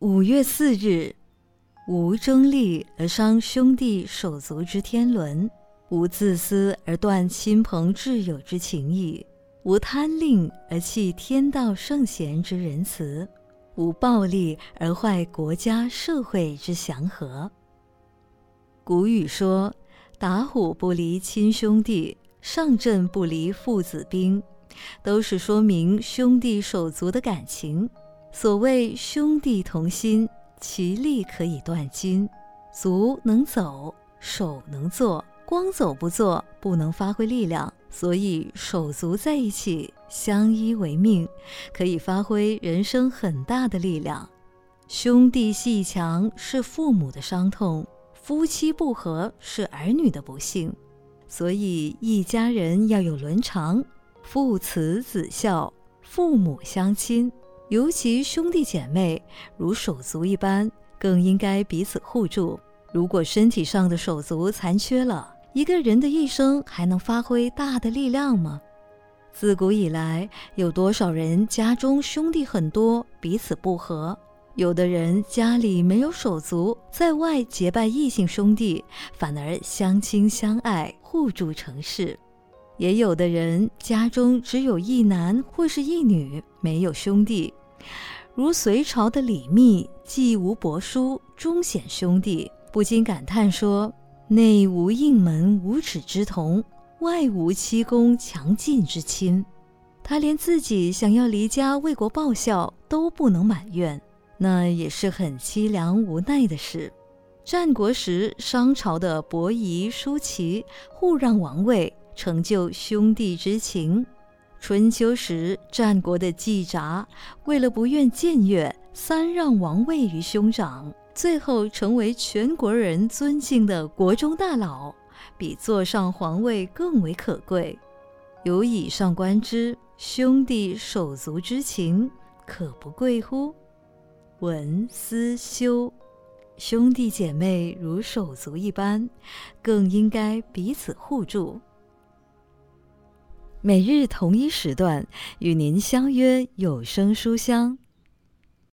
五月四日，无争利而伤兄弟手足之天伦，无自私而断亲朋挚友之情谊，无贪吝而弃天道圣贤之仁慈，无暴力而坏国家社会之祥和。古语说：“打虎不离亲兄弟，上阵不离父子兵”，都是说明兄弟手足的感情。所谓兄弟同心，其利可以断金。足能走，手能做，光走不做，不能发挥力量。所以手足在一起，相依为命，可以发挥人生很大的力量。兄弟鬩墙是父母的伤痛。夫妻不和是儿女的不幸，所以一家人要有伦常，父慈子孝，父母相亲，尤其兄弟姐妹如手足一般，更应该彼此互助。如果身体上的手足残缺了，一个人的一生还能发挥大的力量吗？自古以来，有多少人家中兄弟很多，彼此不和？有的人家里没有手足，在外结拜异性兄弟，反而相亲相爱，互助成事；也有的人家中只有一男或是一女，没有兄弟，如隋朝的李密，既无伯叔，终显兄弟，不禁感叹说：“内无应门五指之同，外无七公强近之亲。”他连自己想要离家为国报效都不能满愿。那也是很凄凉无奈的事。战国时，商朝的伯夷、叔齐互让王位，成就兄弟之情；春秋时，战国的季札为了不愿僭越，三让王位于兄长，最后成为全国人尊敬的国中大佬，比坐上皇位更为可贵。有以上观之，兄弟手足之情，可不贵乎？文思修，兄弟姐妹如手足一般，更应该彼此互助。每日同一时段与您相约有声书香。